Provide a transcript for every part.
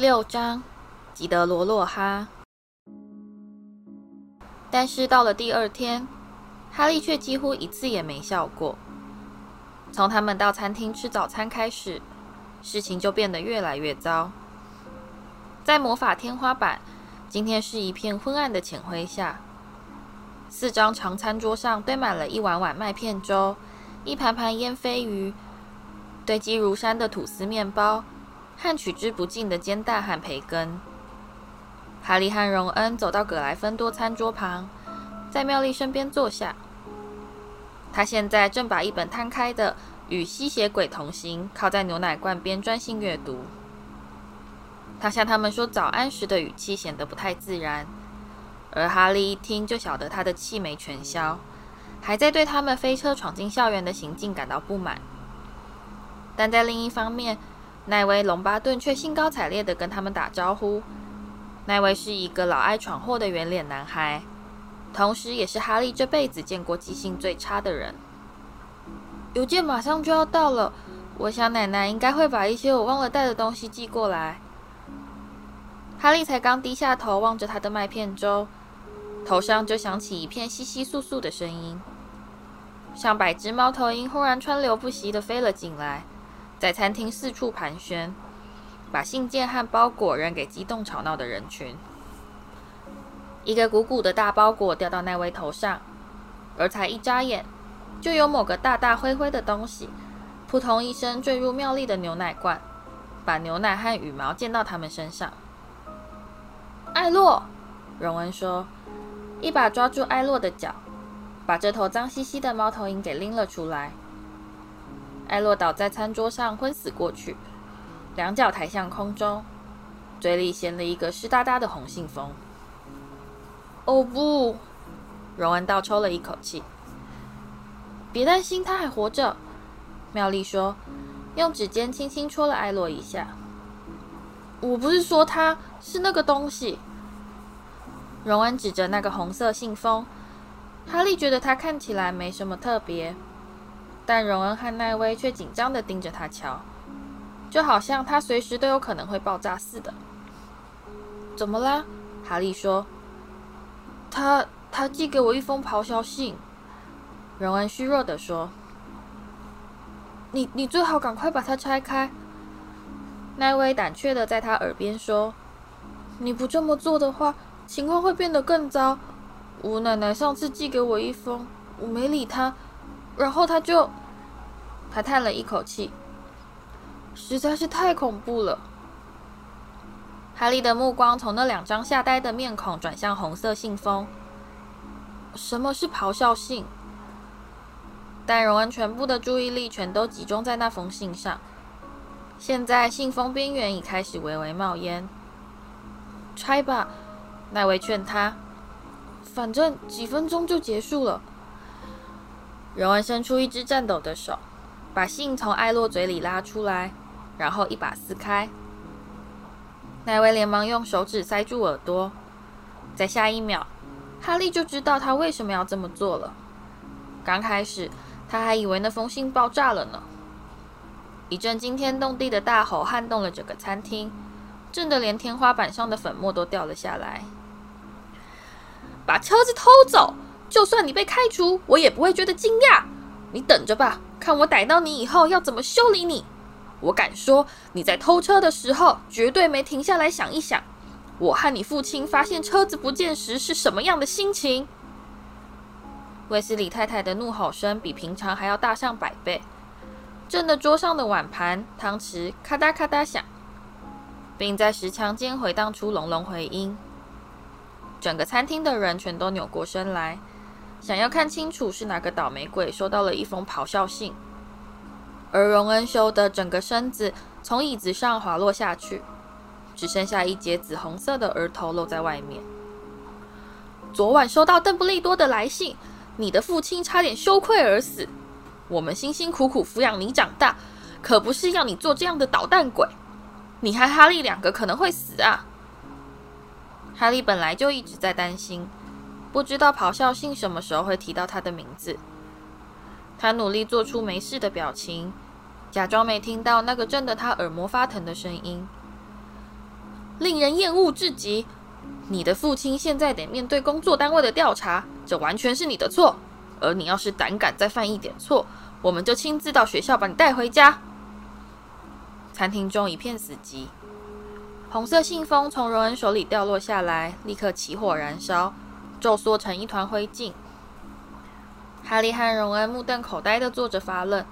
六章，吉德罗洛哈。但是到了第二天，哈利却几乎一次也没笑过。从他们到餐厅吃早餐开始，事情就变得越来越糟。在魔法天花板，今天是一片昏暗的浅灰下。四张长餐桌上堆满了一碗碗麦片粥，一盘盘烟飞鱼，堆积如山的吐司面包，和取之不尽的煎蛋和培根。哈利和荣恩走到葛莱芬多餐桌旁，在妙丽身边坐下。他现在正把一本摊开的《与吸血鬼同行》靠在牛奶罐边，专心阅读。他向他们说早安时的语气显得不太自然，而哈利一听就晓得他的气没全消，还在对他们飞车闯进校园的行径感到不满。但在另一方面，奈威·龙巴顿却兴高采烈地跟他们打招呼。奈威是一个老爱闯祸的圆脸男孩。同时，也是哈利这辈子见过记性最差的人。邮件马上就要到了，我想奶奶应该会把一些我忘了带的东西寄过来。哈利才刚低下头望着他的麦片粥，头上就响起一片窸窸窣窣的声音，上百只猫头鹰忽然川流不息地飞了进来，在餐厅四处盘旋，把信件和包裹扔给激动吵闹的人群。一个鼓鼓的大包裹掉到奈威头上，而才一眨眼，就有某个大大灰灰的东西，扑通一声坠入妙丽的牛奶罐，把牛奶和羽毛溅到他们身上。艾洛，荣恩说，一把抓住艾洛的脚，把这头脏兮兮的猫头鹰给拎了出来。艾洛倒在餐桌上，昏死过去，两脚抬向空中，嘴里衔了一个湿哒哒的红信封。哦不！荣恩倒抽了一口气。别担心，他还活着。妙丽说，用指尖轻轻戳了艾洛一下。我不是说他，是那个东西。荣恩指着那个红色信封。哈利觉得他看起来没什么特别，但荣恩和奈威却紧张地盯着他瞧，就好像他随时都有可能会爆炸似的。怎么啦？哈利说。他他寄给我一封咆哮信，荣恩虚弱地说：“你你最好赶快把它拆开。”奈威胆怯地在他耳边说：“你不这么做的话，情况会变得更糟。我奶奶上次寄给我一封，我没理他，然后他就……”他叹了一口气，实在是太恐怖了。哈利的目光从那两张吓呆的面孔转向红色信封。什么是咆哮信？但荣恩全部的注意力全都集中在那封信上。现在信封边缘已开始微微冒烟。拆吧，奈维劝他。反正几分钟就结束了。荣恩伸出一只颤抖的手，把信从艾洛嘴里拉出来，然后一把撕开。奈威连忙用手指塞住耳朵，在下一秒，哈利就知道他为什么要这么做了。刚开始，他还以为那封信爆炸了呢。一阵惊天动地的大吼撼动了整个餐厅，震得连天花板上的粉末都掉了下来。把车子偷走，就算你被开除，我也不会觉得惊讶。你等着吧，看我逮到你以后要怎么修理你。我敢说，你在偷车的时候绝对没停下来想一想，我和你父亲发现车子不见时是什么样的心情。卫斯理太太的怒吼声比平常还要大上百倍，震得桌上的碗盘、汤匙咔嗒咔嗒响，并在石墙间回荡出隆隆回音。整个餐厅的人全都扭过身来，想要看清楚是哪个倒霉鬼收到了一封咆哮信。而荣恩修的整个身子从椅子上滑落下去，只剩下一截紫红色的额头露在外面。昨晚收到邓布利多的来信，你的父亲差点羞愧而死。我们辛辛苦苦抚养你长大，可不是要你做这样的捣蛋鬼。你和哈利两个可能会死啊！哈利本来就一直在担心，不知道咆哮信什么时候会提到他的名字。他努力做出没事的表情，假装没听到那个震得他耳膜发疼的声音。令人厌恶至极。你的父亲现在得面对工作单位的调查，这完全是你的错。而你要是胆敢再犯一点错，我们就亲自到学校把你带回家。”餐厅中一片死寂。红色信封从荣恩手里掉落下来，立刻起火燃烧，皱缩成一团灰烬。哈利和荣恩目瞪口呆地坐着发愣，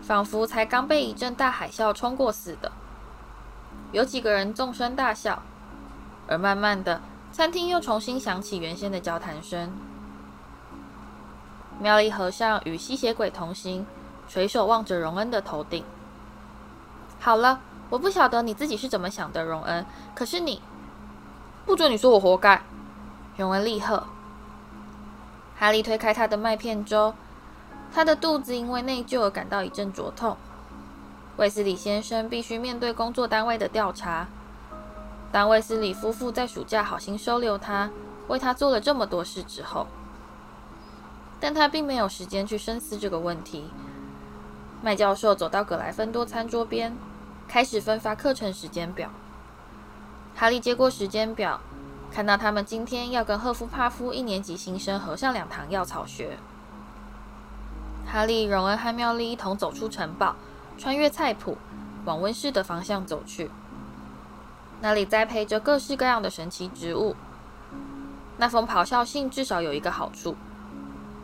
仿佛才刚被一阵大海啸冲过似的。有几个人纵声大笑，而慢慢的，餐厅又重新响起原先的交谈声。妙丽和尚与吸血鬼同行，垂手望着荣恩的头顶。好了。我不晓得你自己是怎么想的，荣恩。可是你不准你说我活该，成为厉喝。哈利推开他的麦片粥，他的肚子因为内疚而感到一阵灼痛。卫斯理先生必须面对工作单位的调查。当卫斯理夫妇在暑假好心收留他，为他做了这么多事之后，但他并没有时间去深思这个问题。麦教授走到葛莱芬多餐桌边。开始分发课程时间表。哈利接过时间表，看到他们今天要跟赫夫帕夫一年级新生合上两堂药草学。哈利、荣恩和妙丽一同走出城堡，穿越菜圃，往温室的方向走去。那里栽培着各式各样的神奇植物。那封咆哮信至少有一个好处：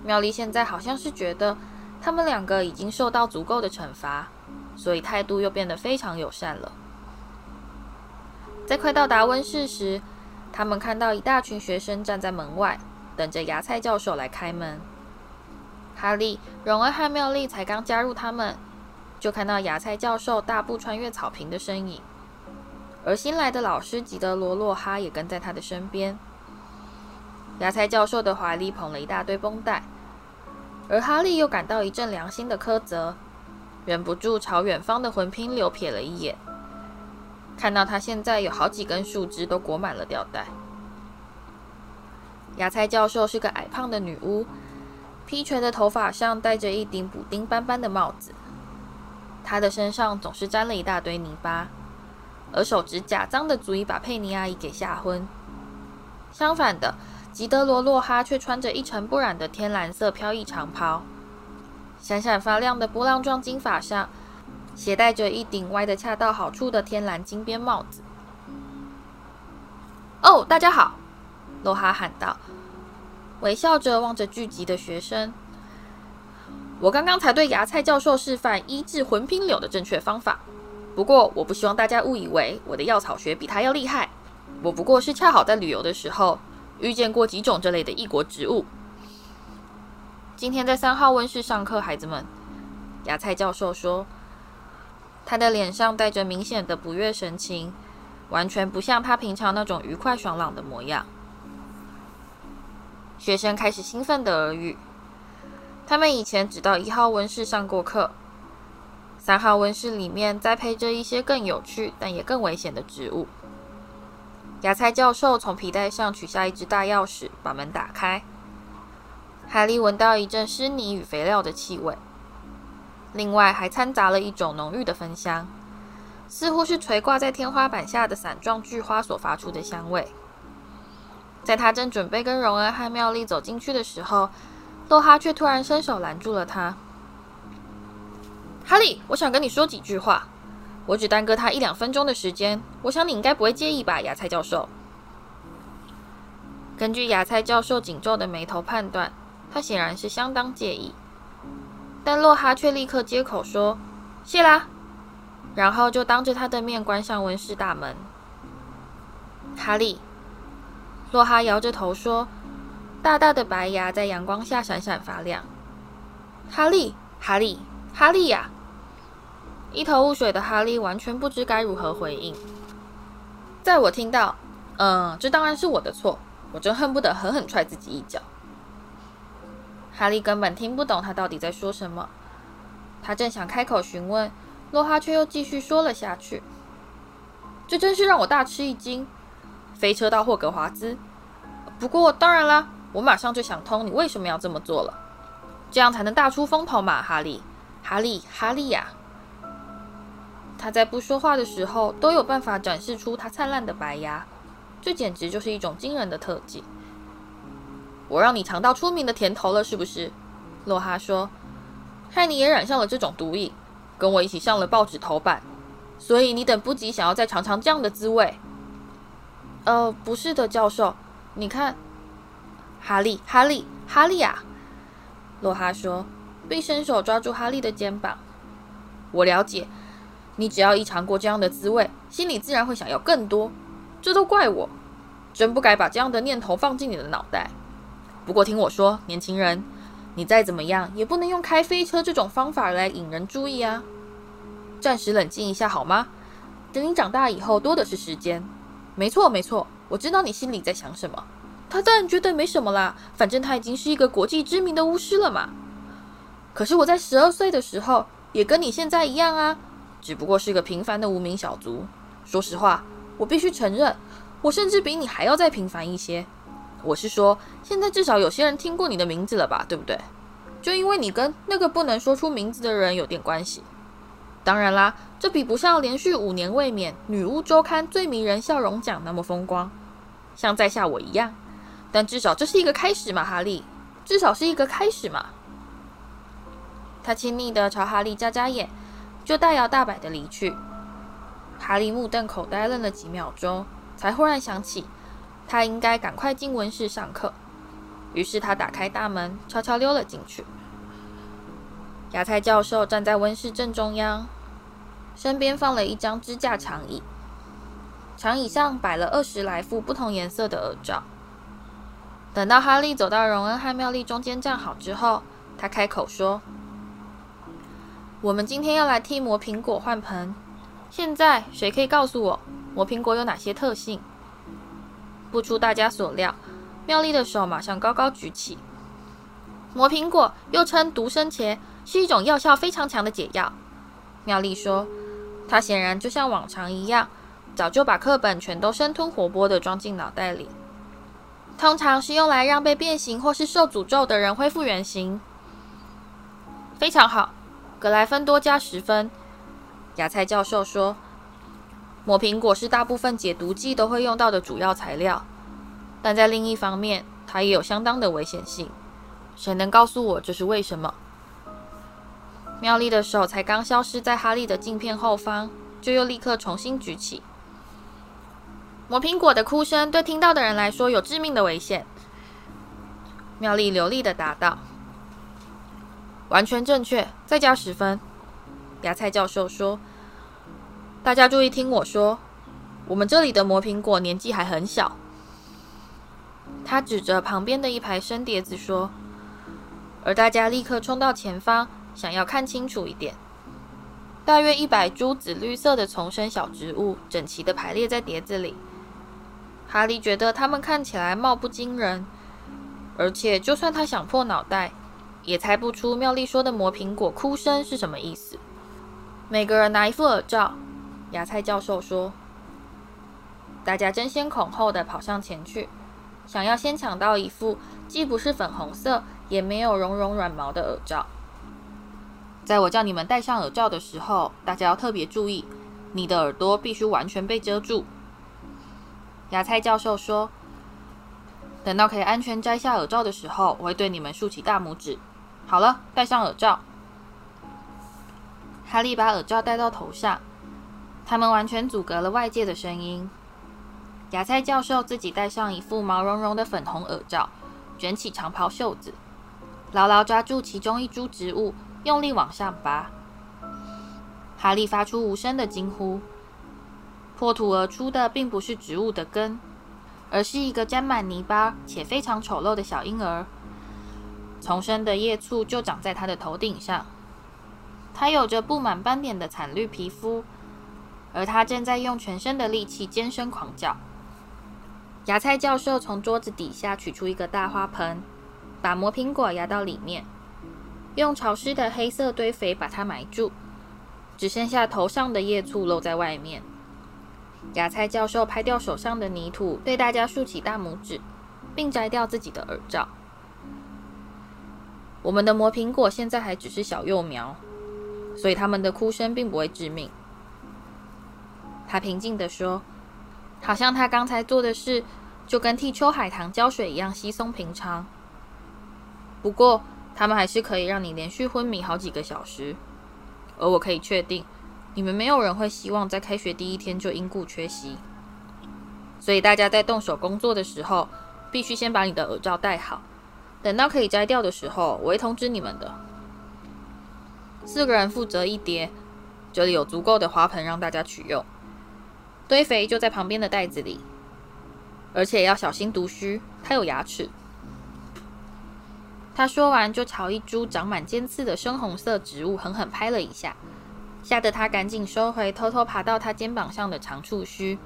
妙丽现在好像是觉得他们两个已经受到足够的惩罚。所以态度又变得非常友善了。在快到达温室时，他们看到一大群学生站在门外，等着芽菜教授来开门。哈利、荣恩和妙丽才刚加入他们，就看到芽菜教授大步穿越草坪的身影，而新来的老师吉德罗·洛哈也跟在他的身边。芽菜教授的怀里捧了一大堆绷带，而哈利又感到一阵良心的苛责。忍不住朝远方的魂拼流瞥了一眼，看到他现在有好几根树枝都裹满了吊带。芽菜教授是个矮胖的女巫，披垂的头发上戴着一顶补丁斑斑的帽子。她的身上总是沾了一大堆泥巴，而手指甲脏得足以把佩妮阿姨给吓昏。相反的，吉德罗·洛哈却穿着一尘不染的天蓝色飘逸长袍。闪闪发亮的波浪状金发上，携带着一顶歪得恰到好处的天蓝金边帽子。哦，大家好！罗哈喊道，微笑着望着聚集的学生。我刚刚才对芽菜教授示范医治魂拼柳的正确方法。不过，我不希望大家误以为我的药草学比他要厉害。我不过是恰好在旅游的时候遇见过几种这类的异国植物。今天在三号温室上课，孩子们。芽菜教授说，他的脸上带着明显的不悦神情，完全不像他平常那种愉快爽朗的模样。学生开始兴奋地耳语，他们以前只到一号温室上过课。三号温室里面栽培着一些更有趣但也更危险的植物。芽菜教授从皮带上取下一只大钥匙，把门打开。哈利闻到一阵湿泥与肥料的气味，另外还掺杂了一种浓郁的芬香，似乎是垂挂在天花板下的伞状巨花所发出的香味。在他正准备跟荣恩和妙丽走进去的时候，洛哈却突然伸手拦住了他。哈利，我想跟你说几句话，我只耽搁他一两分钟的时间，我想你应该不会介意吧，芽菜教授。根据芽菜教授紧皱的眉头判断。他显然是相当介意，但洛哈却立刻接口说：“谢啦。”然后就当着他的面关上温室大门。哈利，洛哈摇着头说，大大的白牙在阳光下闪闪发亮。哈利，哈利，哈利呀！一头雾水的哈利完全不知该如何回应。在我听到，嗯，这当然是我的错，我真恨不得狠狠踹自己一脚。哈利根本听不懂他到底在说什么，他正想开口询问，洛哈却又继续说了下去。这真是让我大吃一惊！飞车到霍格华兹。不过当然啦，我马上就想通你为什么要这么做了，这样才能大出风头嘛，哈利，哈利，哈利呀！他在不说话的时候都有办法展示出他灿烂的白牙，这简直就是一种惊人的特技。我让你尝到出名的甜头了，是不是？洛哈说，害你也染上了这种毒瘾，跟我一起上了报纸头版，所以你等不及想要再尝尝这样的滋味。呃，不是的，教授，你看，哈利，哈利，哈利啊！洛哈说，并伸手抓住哈利的肩膀。我了解，你只要一尝过这样的滋味，心里自然会想要更多。这都怪我，真不该把这样的念头放进你的脑袋。不过听我说，年轻人，你再怎么样也不能用开飞车这种方法来引人注意啊！暂时冷静一下好吗？等你长大以后，多的是时间。没错，没错，我知道你心里在想什么。他当然觉得没什么啦，反正他已经是一个国际知名的巫师了嘛。可是我在十二岁的时候，也跟你现在一样啊，只不过是个平凡的无名小卒。说实话，我必须承认，我甚至比你还要再平凡一些。我是说，现在至少有些人听过你的名字了吧，对不对？就因为你跟那个不能说出名字的人有点关系。当然啦，这比不上连续五年卫冕女巫周刊最迷人笑容奖那么风光，像在下我一样。但至少这是一个开始嘛，哈利，至少是一个开始嘛。他亲昵地朝哈利眨眨眼，就大摇大摆地离去。哈利目瞪口呆，愣了几秒钟，才忽然想起。他应该赶快进温室上课，于是他打开大门，悄悄溜了进去。芽菜教授站在温室正中央，身边放了一张支架长椅，长椅上摆了二十来副不同颜色的耳罩。等到哈利走到荣恩和妙丽中间站好之后，他开口说：“我们今天要来替魔苹果换盆，现在谁可以告诉我魔苹果有哪些特性？”不出大家所料，妙丽的手马上高高举起。魔苹果又称独生茄，是一种药效非常强的解药。妙丽说：“她显然就像往常一样，早就把课本全都生吞活剥地装进脑袋里。通常是用来让被变形或是受诅咒的人恢复原形。”非常好，格莱芬多加十分。芽菜教授说。魔苹果是大部分解毒剂都会用到的主要材料，但在另一方面，它也有相当的危险性。谁能告诉我这是为什么？妙丽的手才刚消失在哈利的镜片后方，就又立刻重新举起。魔苹果的哭声对听到的人来说有致命的危险。妙丽流利地答道：“完全正确，再加十分。”芽菜教授说。大家注意听我说，我们这里的魔苹果年纪还很小。他指着旁边的一排生碟子说，而大家立刻冲到前方，想要看清楚一点。大约一百株紫绿色的丛生小植物整齐地排列在碟子里。哈利觉得它们看起来貌不惊人，而且就算他想破脑袋，也猜不出妙丽说的魔苹果哭声是什么意思。每个人拿一副耳罩。芽菜教授说：“大家争先恐后的跑上前去，想要先抢到一副既不是粉红色，也没有绒绒软毛的耳罩。在我叫你们戴上耳罩的时候，大家要特别注意，你的耳朵必须完全被遮住。”芽菜教授说：“等到可以安全摘下耳罩的时候，我会对你们竖起大拇指。好了，戴上耳罩。”哈利把耳罩戴到头上。他们完全阻隔了外界的声音。芽菜教授自己戴上一副毛茸茸的粉红耳罩，卷起长袍袖子，牢牢抓住其中一株植物，用力往上拔。哈利发出无声的惊呼。破土而出的并不是植物的根，而是一个沾满泥巴且非常丑陋的小婴儿。丛生的叶簇就长在他的头顶上。他有着布满斑点的惨绿皮肤。而他正在用全身的力气尖声狂叫。芽菜教授从桌子底下取出一个大花盆，把魔苹果压到里面，用潮湿的黑色堆肥把它埋住，只剩下头上的叶簇露在外面。芽菜教授拍掉手上的泥土，对大家竖起大拇指，并摘掉自己的耳罩。我们的魔苹果现在还只是小幼苗，所以他们的哭声并不会致命。他平静地说，好像他刚才做的事就跟替秋海棠浇水一样稀松平常。不过，他们还是可以让你连续昏迷好几个小时，而我可以确定，你们没有人会希望在开学第一天就因故缺席。所以，大家在动手工作的时候，必须先把你的耳罩戴好。等到可以摘掉的时候，我会通知你们的。四个人负责一叠，这里有足够的花盆让大家取用。堆肥就在旁边的袋子里，而且要小心毒须，它有牙齿。他说完，就朝一株长满尖刺的深红色植物狠狠拍了一下，吓得他赶紧收回偷偷爬到他肩膀上的长触须。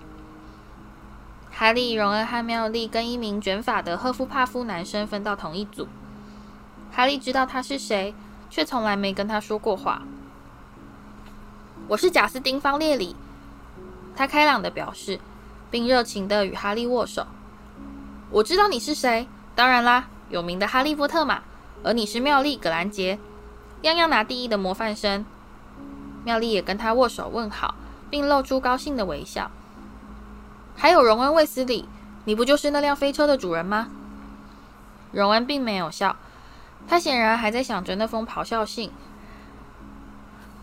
哈利、荣恩和妙丽跟一名卷发的赫夫帕夫男生分到同一组。哈利知道他是谁，却从来没跟他说过话。我是贾斯汀·方列里，他开朗地表示，并热情地与哈利握手。我知道你是谁，当然啦，有名的哈利波特嘛。而你是妙丽·葛兰杰，样样拿第一的模范生。妙丽也跟他握手问好，并露出高兴的微笑。还有荣恩·卫斯理，你不就是那辆飞车的主人吗？荣恩并没有笑，他显然还在想着那封咆哮信。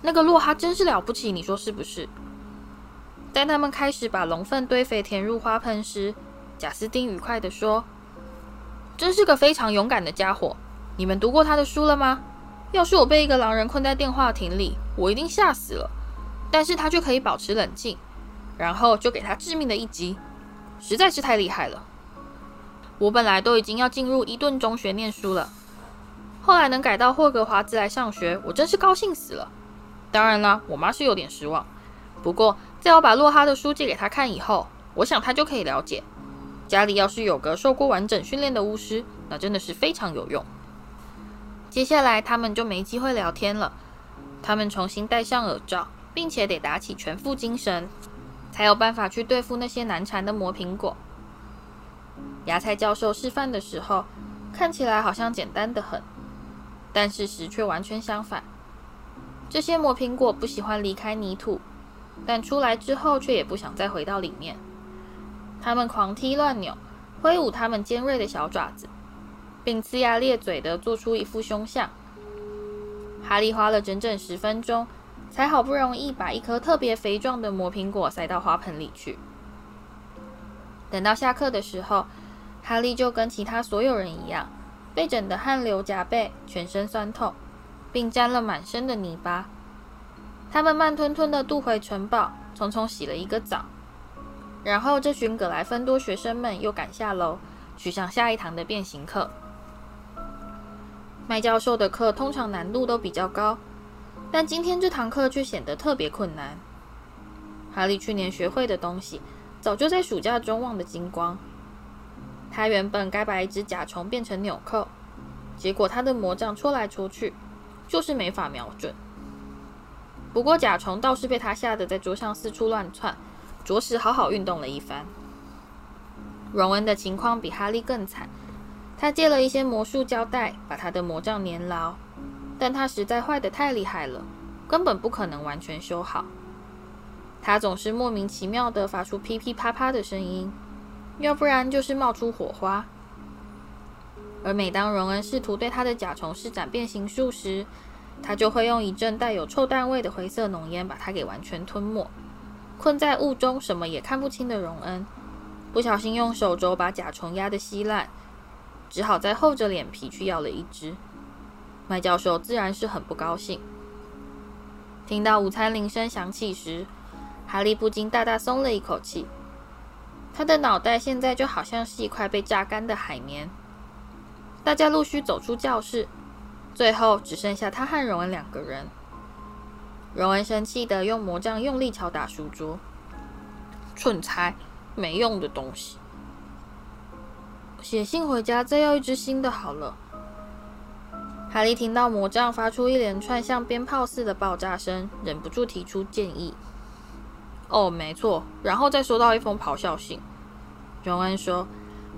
那个洛哈真是了不起，你说是不是？当他们开始把龙粪堆肥填入花盆时，贾斯汀愉快地说：“真是个非常勇敢的家伙。你们读过他的书了吗？要是我被一个狼人困在电话亭里，我一定吓死了。但是他却可以保持冷静。”然后就给他致命的一击，实在是太厉害了。我本来都已经要进入伊顿中学念书了，后来能改到霍格华兹来上学，我真是高兴死了。当然啦，我妈是有点失望。不过，在我把洛哈的书借给他看以后，我想他就可以了解，家里要是有个受过完整训练的巫师，那真的是非常有用。接下来他们就没机会聊天了，他们重新戴上耳罩，并且得打起全副精神。才有办法去对付那些难缠的魔苹果。芽菜教授示范的时候，看起来好像简单得很，但事实却完全相反。这些魔苹果不喜欢离开泥土，但出来之后却也不想再回到里面。他们狂踢乱扭，挥舞他们尖锐的小爪子，并呲牙咧嘴地做出一副凶相。哈利花了整整十分钟。才好不容易把一颗特别肥壮的魔苹果塞到花盆里去。等到下课的时候，哈利就跟其他所有人一样，被整得汗流浃背，全身酸痛，并沾了满身的泥巴。他们慢吞吞地渡回城堡，匆匆洗了一个澡，然后这群葛莱芬多学生们又赶下楼，去上下一堂的变形课。麦教授的课通常难度都比较高。但今天这堂课却显得特别困难。哈利去年学会的东西，早就在暑假中忘得精光。他原本该把一只甲虫变成纽扣，结果他的魔杖戳来戳去，就是没法瞄准。不过甲虫倒是被他吓得在桌上四处乱窜，着实好好运动了一番。荣恩的情况比哈利更惨，他借了一些魔术胶带，把他的魔杖粘牢。但它实在坏得太厉害了，根本不可能完全修好。他总是莫名其妙地发出噼噼啪啪的声音，要不然就是冒出火花。而每当荣恩试图对他的甲虫施展变形术时，他就会用一阵带有臭蛋味的灰色浓烟把它给完全吞没。困在雾中什么也看不清的荣恩，不小心用手肘把甲虫压得稀烂，只好再厚着脸皮去要了一只。麦教授自然是很不高兴。听到午餐铃声响起时，哈利不禁大大松了一口气。他的脑袋现在就好像是一块被榨干的海绵。大家陆续走出教室，最后只剩下他和荣恩两个人。荣恩生气地用魔杖用力敲打书桌：“蠢材，没用的东西！写信回家，再要一支新的好了。”哈利听到魔杖发出一连串像鞭炮似的爆炸声，忍不住提出建议：“哦，没错。”然后再收到一封咆哮信。荣恩说：“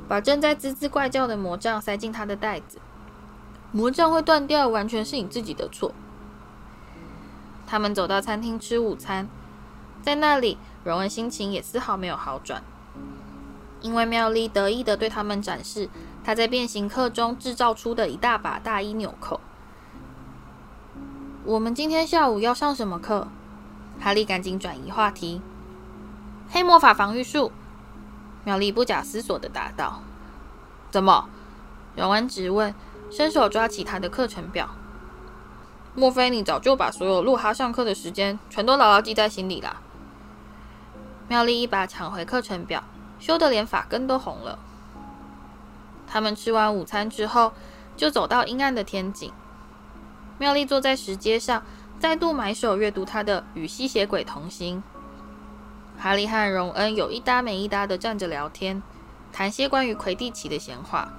把正在滋滋怪叫的魔杖塞进他的袋子。魔杖会断掉，完全是你自己的错。”他们走到餐厅吃午餐，在那里，荣恩心情也丝毫没有好转，因为妙丽得意地对他们展示她在变形课中制造出的一大把大衣纽扣。我们今天下午要上什么课？哈利赶紧转移话题。黑魔法防御术。妙丽不假思索地答道。怎么？荣恩质问，伸手抓起他的课程表。莫非你早就把所有露哈上课的时间全都牢牢记在心里了？妙丽一把抢回课程表，羞得连发根都红了。他们吃完午餐之后，就走到阴暗的天井。妙丽坐在石阶上，再度埋首阅读她的《与吸血鬼同行》。哈利和荣恩有一搭没一搭的站着聊天，谈些关于魁地奇的闲话。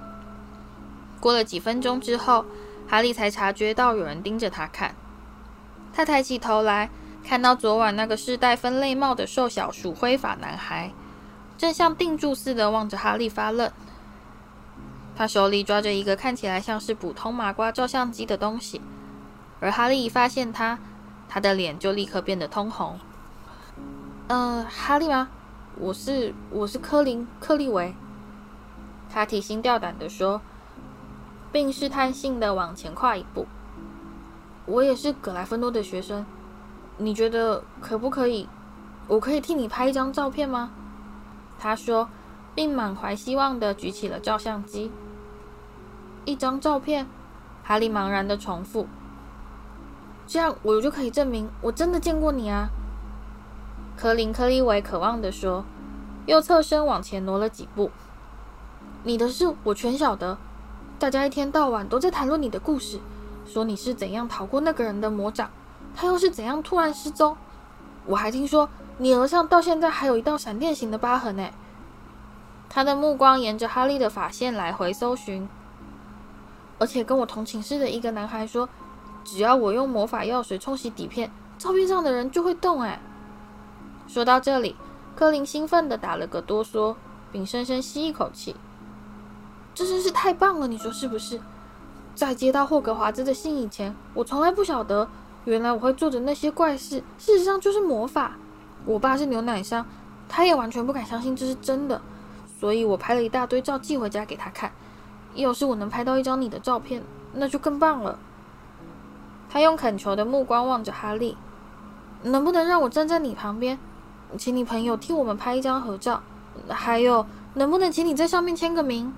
过了几分钟之后，哈利才察觉到有人盯着他看。他抬起头来，看到昨晚那个是戴分类帽的瘦小鼠灰发男孩，正像定住似的望着哈利发愣。他手里抓着一个看起来像是普通麻瓜照相机的东西，而哈利一发现他，他的脸就立刻变得通红。呃，哈利吗？我是我是科林克利维。他提心吊胆地说。并试探性的往前跨一步。我也是葛莱芬多的学生，你觉得可不可以？我可以替你拍一张照片吗？他说，并满怀希望的举起了照相机。一张照片，哈利茫然的重复。这样我就可以证明我真的见过你啊。科林·克利维渴望的说，又侧身往前挪了几步。你的事我全晓得。大家一天到晚都在谈论你的故事，说你是怎样逃过那个人的魔掌，他又是怎样突然失踪。我还听说你额上到现在还有一道闪电形的疤痕呢。他的目光沿着哈利的发线来回搜寻，而且跟我同寝室的一个男孩说，只要我用魔法药水冲洗底片，照片上的人就会动。哎，说到这里，柯林兴奋地打了个哆嗦，并深深吸一口气。这真是太棒了，你说是不是？在接到霍格华兹的信以前，我从来不晓得，原来我会做的那些怪事，事实上就是魔法。我爸是牛奶商，他也完全不敢相信这是真的，所以我拍了一大堆照寄回家给他看。要是我能拍到一张你的照片，那就更棒了。他用恳求的目光望着哈利，能不能让我站在你旁边，请你朋友替我们拍一张合照？还有，能不能请你在上面签个名？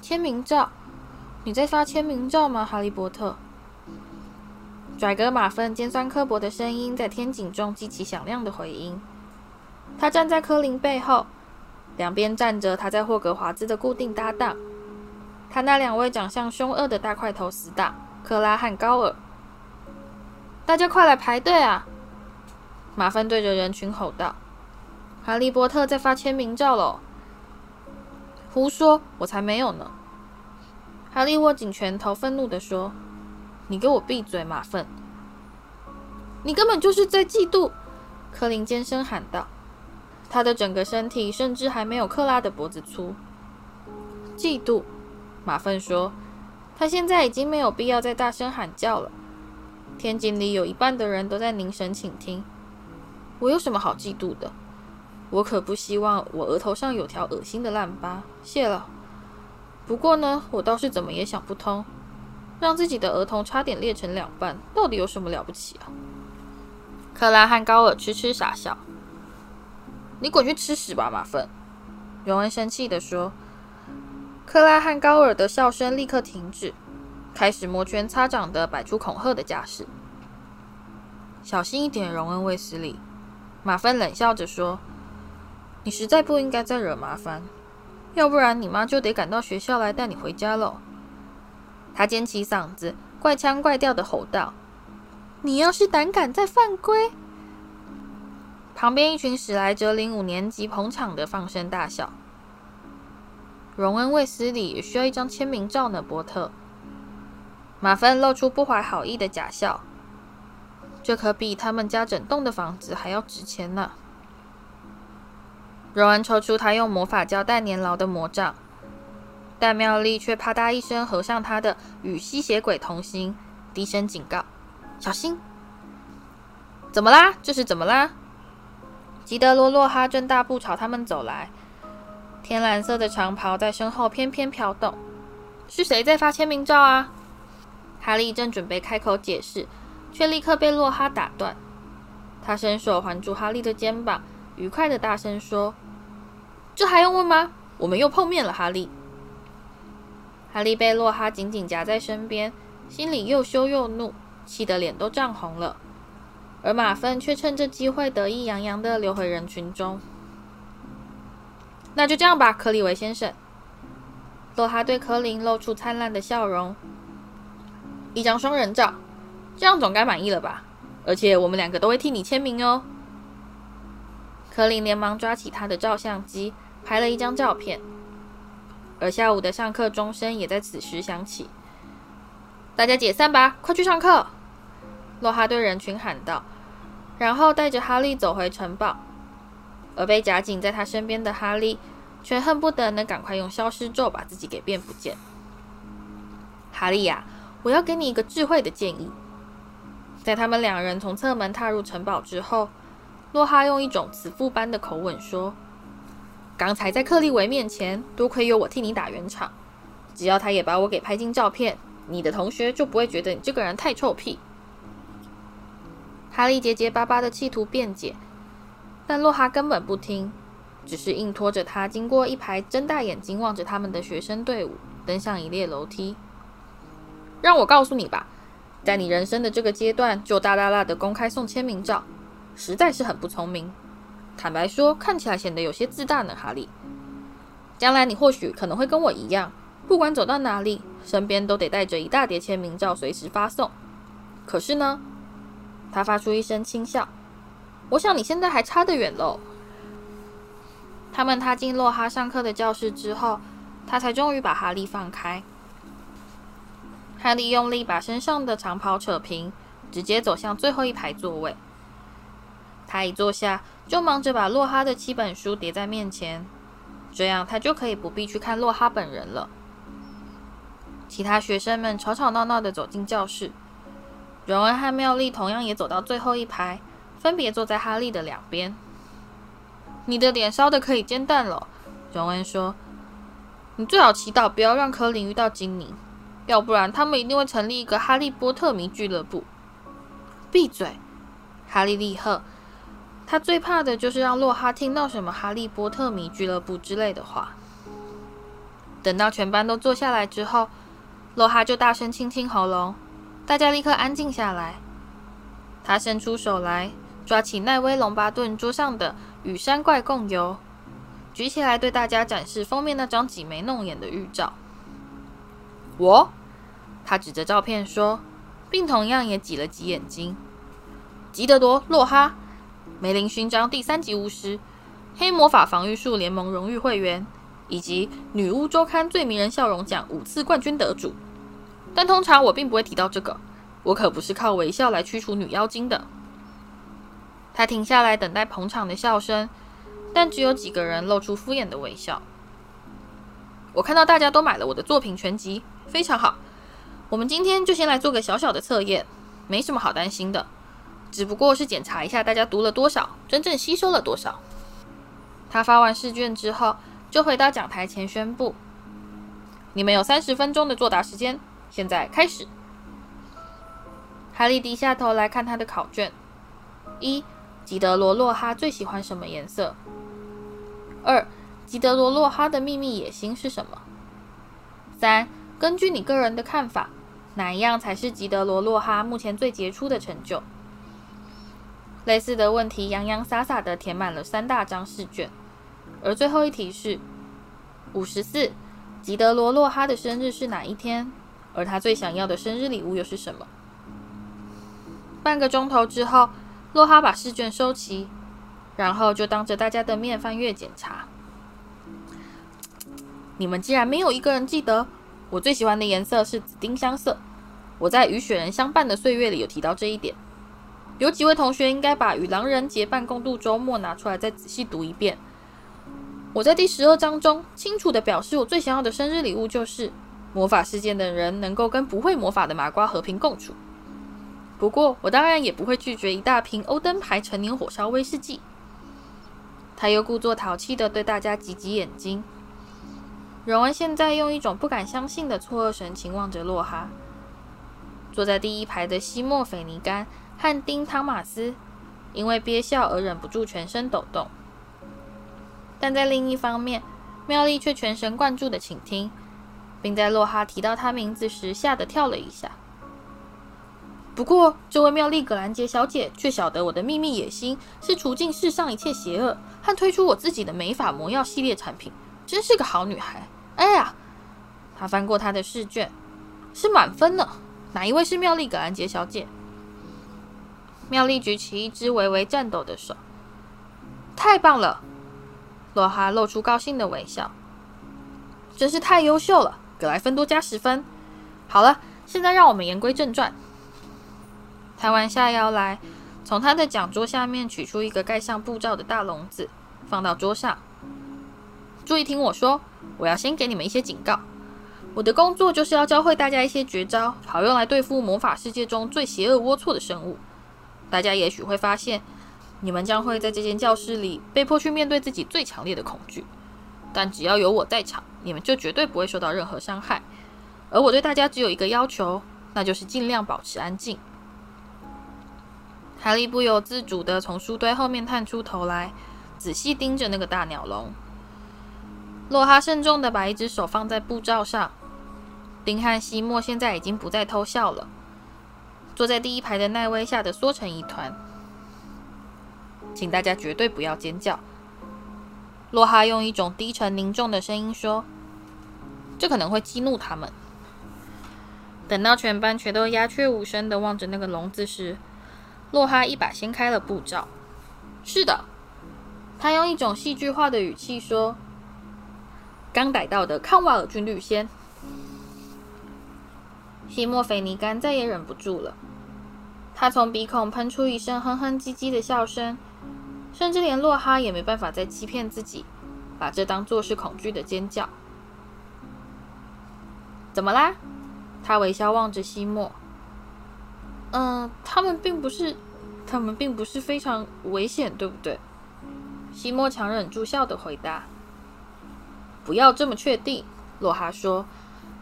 签名照？你在发签名照吗，哈利波特？拽哥马份尖酸刻薄的声音在天井中激起响亮的回音。他站在柯林背后，两边站着他在霍格华兹的固定搭档，他那两位长相凶恶的大块头死党克拉和高尔。大家快来排队啊！马份对着人群吼道：“哈利波特在发签名照喽！”胡说，我才没有呢！哈利握紧拳头，愤怒地说：“你给我闭嘴，马粪！你根本就是在嫉妒！”柯林尖声喊道。他的整个身体甚至还没有克拉的脖子粗。嫉妒，马粪说：“他现在已经没有必要再大声喊叫了。天井里有一半的人都在凝神倾听。我有什么好嫉妒的？我可不希望我额头上有条恶心的烂疤。谢了。”不过呢，我倒是怎么也想不通，让自己的额头差点裂成两半，到底有什么了不起啊？克拉和高尔痴痴傻笑。你滚去吃屎吧，马份！荣恩生气地说。克拉和高尔的笑声立刻停止，开始摩拳擦掌地摆出恐吓的架势。小心一点，荣恩卫斯理！马芬冷笑着说：“你实在不应该再惹麻烦。”要不然你妈就得赶到学校来带你回家喽。他尖起嗓子，怪腔怪调地吼道：“你要是胆敢再犯规！”旁边一群史莱哲林五年级捧场的放声大笑。荣恩·卫斯理也需要一张签名照呢，波特。马芬露出不怀好意的假笑。这可比他们家整栋的房子还要值钱呢。荣恩抽出他用魔法胶带粘牢的魔杖，但妙丽却啪嗒一声合上他的《与吸血鬼同行》，低声警告：“小心！”怎么啦？这是怎么啦？吉德罗·洛哈正大步朝他们走来，天蓝色的长袍在身后翩翩飘动。是谁在发签名照啊？哈利正准备开口解释，却立刻被洛哈打断。他伸手环住哈利的肩膀，愉快地大声说：“这还用问吗？我们又碰面了，哈利。”哈利被洛哈紧紧夹在身边，心里又羞又怒，气得脸都涨红了。而马粪却趁着机会得意洋洋地溜回人群中。那就这样吧，克利维先生。洛哈对柯林露出灿烂的笑容。一张双人照，这样总该满意了吧？而且我们两个都会替你签名哦。柯林连忙抓起他的照相机，拍了一张照片。而下午的上课钟声也在此时响起。大家解散吧，快去上课！洛哈对人群喊道，然后带着哈利走回城堡。而被夹紧在他身边的哈利，却恨不得能赶快用消失咒把自己给变不见。哈利呀，我要给你一个智慧的建议。在他们两人从侧门踏入城堡之后，洛哈用一种慈父般的口吻说。刚才在克利维面前，多亏有我替你打圆场。只要他也把我给拍进照片，你的同学就不会觉得你这个人太臭屁。哈利结结巴巴的企图辩解，但洛哈根本不听，只是硬拖着他经过一排睁大眼睛望着他们的学生队伍，登上一列楼梯。让我告诉你吧，在你人生的这个阶段就大大大的公开送签名照，实在是很不聪明。坦白说，看起来显得有些自大呢，哈利。将来你或许可能会跟我一样，不管走到哪里，身边都得带着一大叠签名照，随时发送。可是呢，他发出一声轻笑。我想你现在还差得远喽。他们踏进洛哈上课的教室之后，他才终于把哈利放开。哈利用力把身上的长袍扯平，直接走向最后一排座位。他一坐下，就忙着把洛哈的七本书叠在面前，这样他就可以不必去看洛哈本人了。其他学生们吵吵闹闹地走进教室，荣恩和妙丽同样也走到最后一排，分别坐在哈利的两边。你的脸烧得可以煎蛋了，荣恩说。你最好祈祷不要让柯林遇到精灵，要不然他们一定会成立一个哈利波特迷俱乐部。闭嘴，哈利厉喝。他最怕的就是让洛哈听到什么“哈利波特迷俱乐部”之类的话。等到全班都坐下来之后，洛哈就大声清清喉咙，大家立刻安静下来。他伸出手来，抓起奈威·龙巴顿桌上的《与山怪共游》，举起来对大家展示封面那张挤眉弄眼的预照。我，他指着照片说，并同样也挤了挤眼睛。吉德多·洛哈。梅林勋章第三级巫师，黑魔法防御术联盟荣誉会员，以及女巫周刊最迷人笑容奖五次冠军得主。但通常我并不会提到这个，我可不是靠微笑来驱除女妖精的。他停下来等待捧场的笑声，但只有几个人露出敷衍的微笑。我看到大家都买了我的作品全集，非常好。我们今天就先来做个小小的测验，没什么好担心的。只不过是检查一下大家读了多少，真正吸收了多少。他发完试卷之后，就回到讲台前宣布：“你们有三十分钟的作答时间，现在开始。”哈利低下头来看他的考卷：一、吉德罗·洛哈最喜欢什么颜色？二、吉德罗·洛哈的秘密野心是什么？三、根据你个人的看法，哪一样才是吉德罗·洛哈目前最杰出的成就？类似的问题洋洋洒洒地填满了三大张试卷，而最后一题是五十四，吉德罗·洛哈的生日是哪一天？而他最想要的生日礼物又是什么？半个钟头之后，洛哈把试卷收齐，然后就当着大家的面翻阅检查。你们竟然没有一个人记得我最喜欢的颜色是紫丁香色？我在与雪人相伴的岁月里有提到这一点。有几位同学应该把与狼人结伴共度周末拿出来再仔细读一遍。我在第十二章中清楚地表示，我最想要的生日礼物就是魔法世界的人能够跟不会魔法的麻瓜和平共处。不过，我当然也不会拒绝一大瓶欧登牌陈年火烧威士忌。他又故作淘气地对大家挤挤眼睛。荣恩现在用一种不敢相信的错愕神情望着洛哈。坐在第一排的西莫·斐尼甘和丁·汤马斯，因为憋笑而忍不住全身抖动。但在另一方面，妙丽却全神贯注地倾听，并在洛哈提到他名字时吓得跳了一下。不过，这位妙丽·葛兰杰小姐却晓得我的秘密野心是除尽世上一切邪恶，和推出我自己的美法魔药系列产品，真是个好女孩。哎呀，她翻过她的试卷，是满分呢。哪一位是妙丽·葛兰杰小姐？妙丽举起一只微微颤抖的手。太棒了！洛哈露出高兴的微笑。真是太优秀了，格莱芬多加十分。好了，现在让我们言归正传。弹完下腰来，从他的讲桌下面取出一个盖上布罩的大笼子，放到桌上。注意听我说，我要先给你们一些警告。我的工作就是要教会大家一些绝招，好用来对付魔法世界中最邪恶龌龊的生物。大家也许会发现，你们将会在这间教室里被迫去面对自己最强烈的恐惧。但只要有我在场，你们就绝对不会受到任何伤害。而我对大家只有一个要求，那就是尽量保持安静。哈利不由自主地从书堆后面探出头来，仔细盯着那个大鸟笼。洛哈慎重地把一只手放在布罩上。丁汉西莫现在已经不再偷笑了，坐在第一排的奈威吓得缩成一团。请大家绝对不要尖叫。洛哈用一种低沉凝重的声音说：“这可能会激怒他们。”等到全班全都鸦雀无声地望着那个笼子时，洛哈一把掀开了布罩。是的，他用一种戏剧化的语气说：“刚逮到的康瓦尔军绿仙。”西莫菲尼甘再也忍不住了，他从鼻孔喷出一声哼哼唧唧的笑声，甚至连洛哈也没办法再欺骗自己，把这当作是恐惧的尖叫。怎么啦？他微笑望着西莫。嗯，他们并不是，他们并不是非常危险，对不对？西莫强忍住笑的回答。不要这么确定，洛哈说。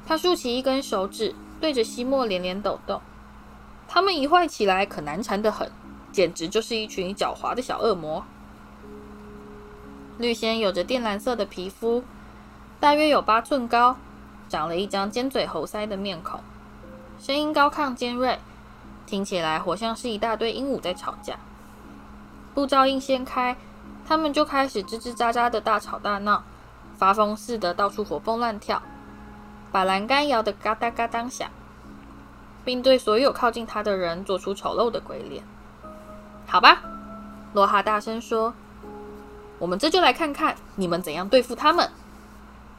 他竖起一根手指，对着西莫连连抖动。他们一坏起来可难缠得很，简直就是一群狡猾的小恶魔。绿仙有着靛蓝色的皮肤，大约有八寸高，长了一张尖嘴猴腮的面孔，声音高亢尖锐。听起来活像是一大堆鹦鹉在吵架。布罩一掀开，他们就开始吱吱喳喳的大吵大闹，发疯似的到处活蹦乱跳，把栏杆摇得嘎哒嘎当响，并对所有靠近他的人做出丑陋的鬼脸。好吧，罗哈大声说：“我们这就来看看你们怎样对付他们。”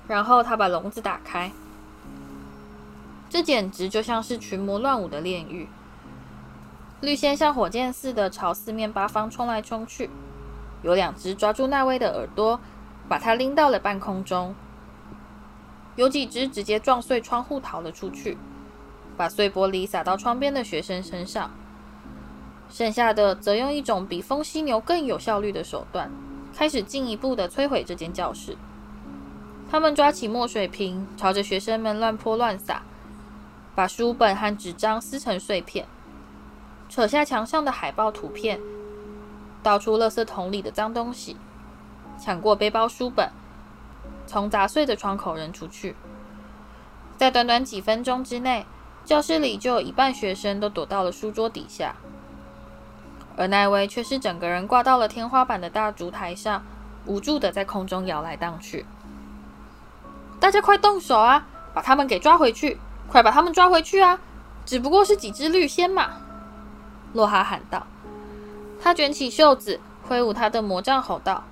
然后他把笼子打开，这简直就像是群魔乱舞的炼狱。绿仙像火箭似的朝四面八方冲来冲去，有两只抓住奈威的耳朵，把他拎到了半空中；有几只直接撞碎窗户逃了出去，把碎玻璃洒到窗边的学生身上；剩下的则用一种比风犀牛更有效率的手段，开始进一步的摧毁这间教室。他们抓起墨水瓶，朝着学生们乱泼乱洒，把书本和纸张撕成碎片。扯下墙上的海报图片，倒出垃圾桶里的脏东西，抢过背包书本，从砸碎的窗口扔出去。在短短几分钟之内，教室里就有一半学生都躲到了书桌底下，而奈威却是整个人挂到了天花板的大烛台上，无助地在空中摇来荡去。大家快动手啊！把他们给抓回去！快把他们抓回去啊！只不过是几只绿仙嘛！洛哈喊道：“他卷起袖子，挥舞他的魔杖，吼道：‘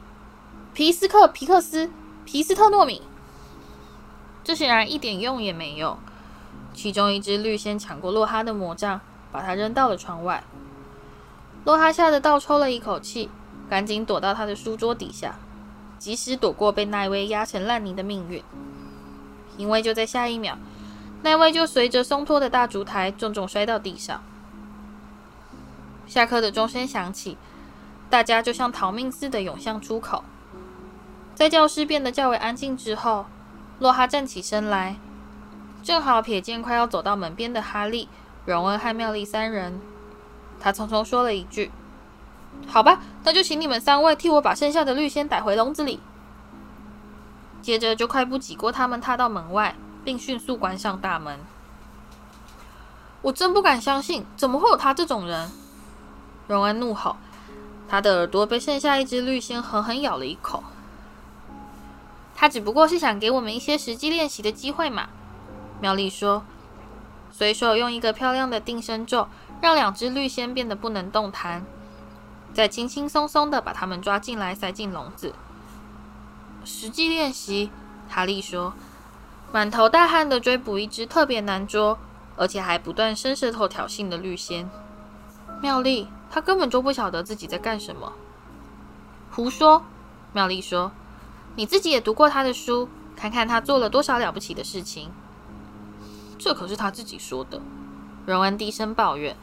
皮斯克、皮克斯、皮斯特诺米！’这显然一点用也没有。其中一只绿仙抢过洛哈的魔杖，把他扔到了窗外。洛哈吓得倒抽了一口气，赶紧躲到他的书桌底下，及时躲过被奈威压成烂泥的命运。因为就在下一秒，奈威就随着松脱的大烛台重重摔到地上。”下课的钟声响起，大家就像逃命似的涌向出口，在教室变得较为安静之后，洛哈站起身来，正好瞥见快要走到门边的哈利、荣恩和妙丽三人。他匆匆说了一句：“好吧，那就请你们三位替我把剩下的绿仙逮回笼子里。”接着就快步挤过他们，踏到门外，并迅速关上大门。我真不敢相信，怎么会有他这种人？荣恩怒吼，他的耳朵被剩下一只绿仙狠狠咬了一口。他只不过是想给我们一些实际练习的机会嘛。妙丽说，随手用一个漂亮的定身咒，让两只绿仙变得不能动弹，再轻轻松松地把它们抓进来，塞进笼子。实际练习，哈利说，满头大汗地追捕一只特别难捉，而且还不断伸舌头挑衅的绿仙。妙丽，他根本就不晓得自己在干什么。胡说！妙丽说：“你自己也读过他的书，看看他做了多少了不起的事情。”这可是他自己说的。荣恩低声抱怨。